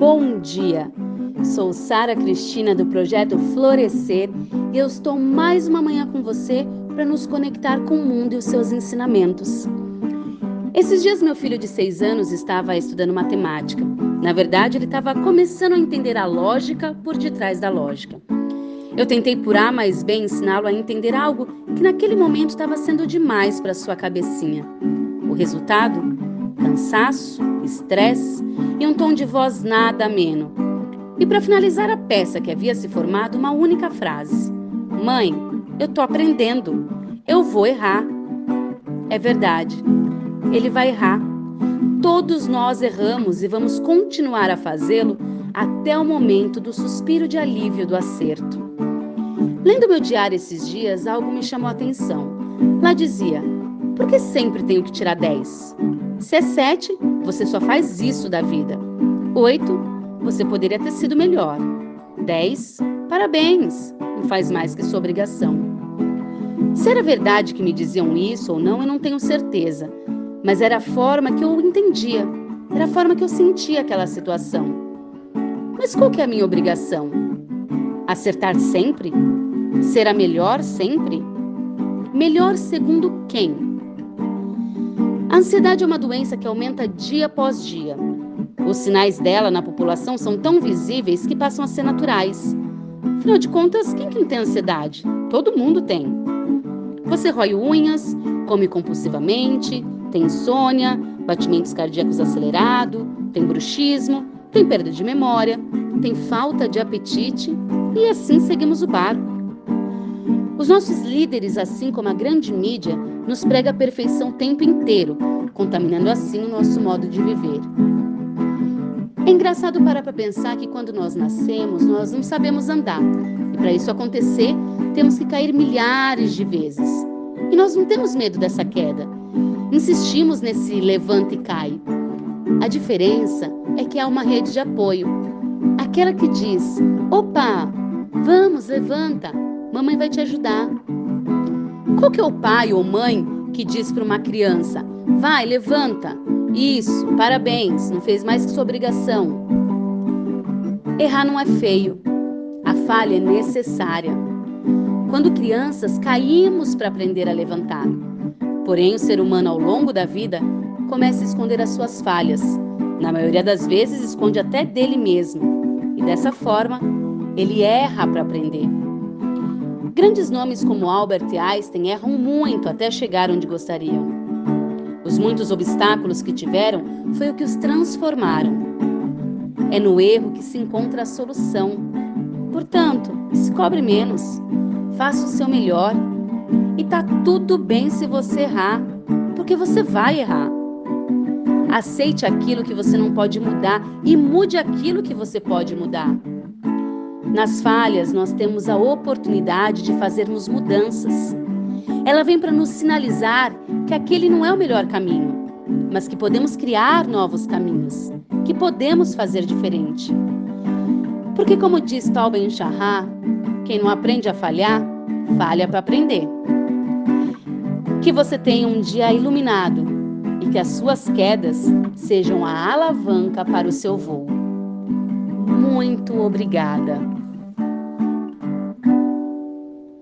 Bom dia! Sou Sara Cristina do projeto Florescer e eu estou mais uma manhã com você para nos conectar com o mundo e os seus ensinamentos. Esses dias, meu filho de seis anos estava estudando matemática. Na verdade, ele estava começando a entender a lógica por detrás da lógica. Eu tentei por A mais B ensiná-lo a entender algo que naquele momento estava sendo demais para sua cabecinha. O resultado? Cansaço, estresse e um tom de voz nada ameno. E para finalizar a peça que havia se formado, uma única frase: Mãe, eu tô aprendendo. Eu vou errar. É verdade. Ele vai errar. Todos nós erramos e vamos continuar a fazê-lo até o momento do suspiro de alívio do acerto. Lendo meu diário esses dias, algo me chamou a atenção. Lá dizia: Por que sempre tenho que tirar 10? Se é 7, você só faz isso da vida. 8, você poderia ter sido melhor. 10, parabéns, não faz mais que sua obrigação. Se era verdade que me diziam isso ou não, eu não tenho certeza, mas era a forma que eu entendia, era a forma que eu sentia aquela situação. Mas qual que é a minha obrigação? Acertar sempre? Ser a melhor sempre? Melhor segundo quem? A ansiedade é uma doença que aumenta dia após dia. Os sinais dela na população são tão visíveis que passam a ser naturais. Afinal de contas, quem que tem ansiedade? Todo mundo tem. Você rói unhas, come compulsivamente, tem insônia, batimentos cardíacos acelerados, tem bruxismo, tem perda de memória, tem falta de apetite e assim seguimos o barco. Os nossos líderes, assim como a grande mídia, nos prega a perfeição o tempo inteiro, contaminando assim o nosso modo de viver. É engraçado parar para pensar que quando nós nascemos, nós não sabemos andar. E para isso acontecer, temos que cair milhares de vezes. E nós não temos medo dessa queda. Insistimos nesse levanta e cai. A diferença é que há uma rede de apoio. Aquela que diz: opa, vamos, levanta, Mamãe vai te ajudar. Qual que é o pai ou mãe que diz para uma criança: vai, levanta. Isso, parabéns, não fez mais que sua obrigação. Errar não é feio. A falha é necessária. Quando crianças, caímos para aprender a levantar. Porém, o ser humano, ao longo da vida, começa a esconder as suas falhas. Na maioria das vezes, esconde até dele mesmo. E dessa forma, ele erra para aprender. Grandes nomes como Albert Einstein erram muito até chegar onde gostariam. Os muitos obstáculos que tiveram foi o que os transformaram. É no erro que se encontra a solução. Portanto, se cobre menos, faça o seu melhor e tá tudo bem se você errar, porque você vai errar. Aceite aquilo que você não pode mudar e mude aquilo que você pode mudar. Nas falhas, nós temos a oportunidade de fazermos mudanças. Ela vem para nos sinalizar que aquele não é o melhor caminho, mas que podemos criar novos caminhos, que podemos fazer diferente. Porque, como diz Tal Ben Shahar, quem não aprende a falhar, falha para aprender. Que você tenha um dia iluminado e que as suas quedas sejam a alavanca para o seu voo. Muito obrigada.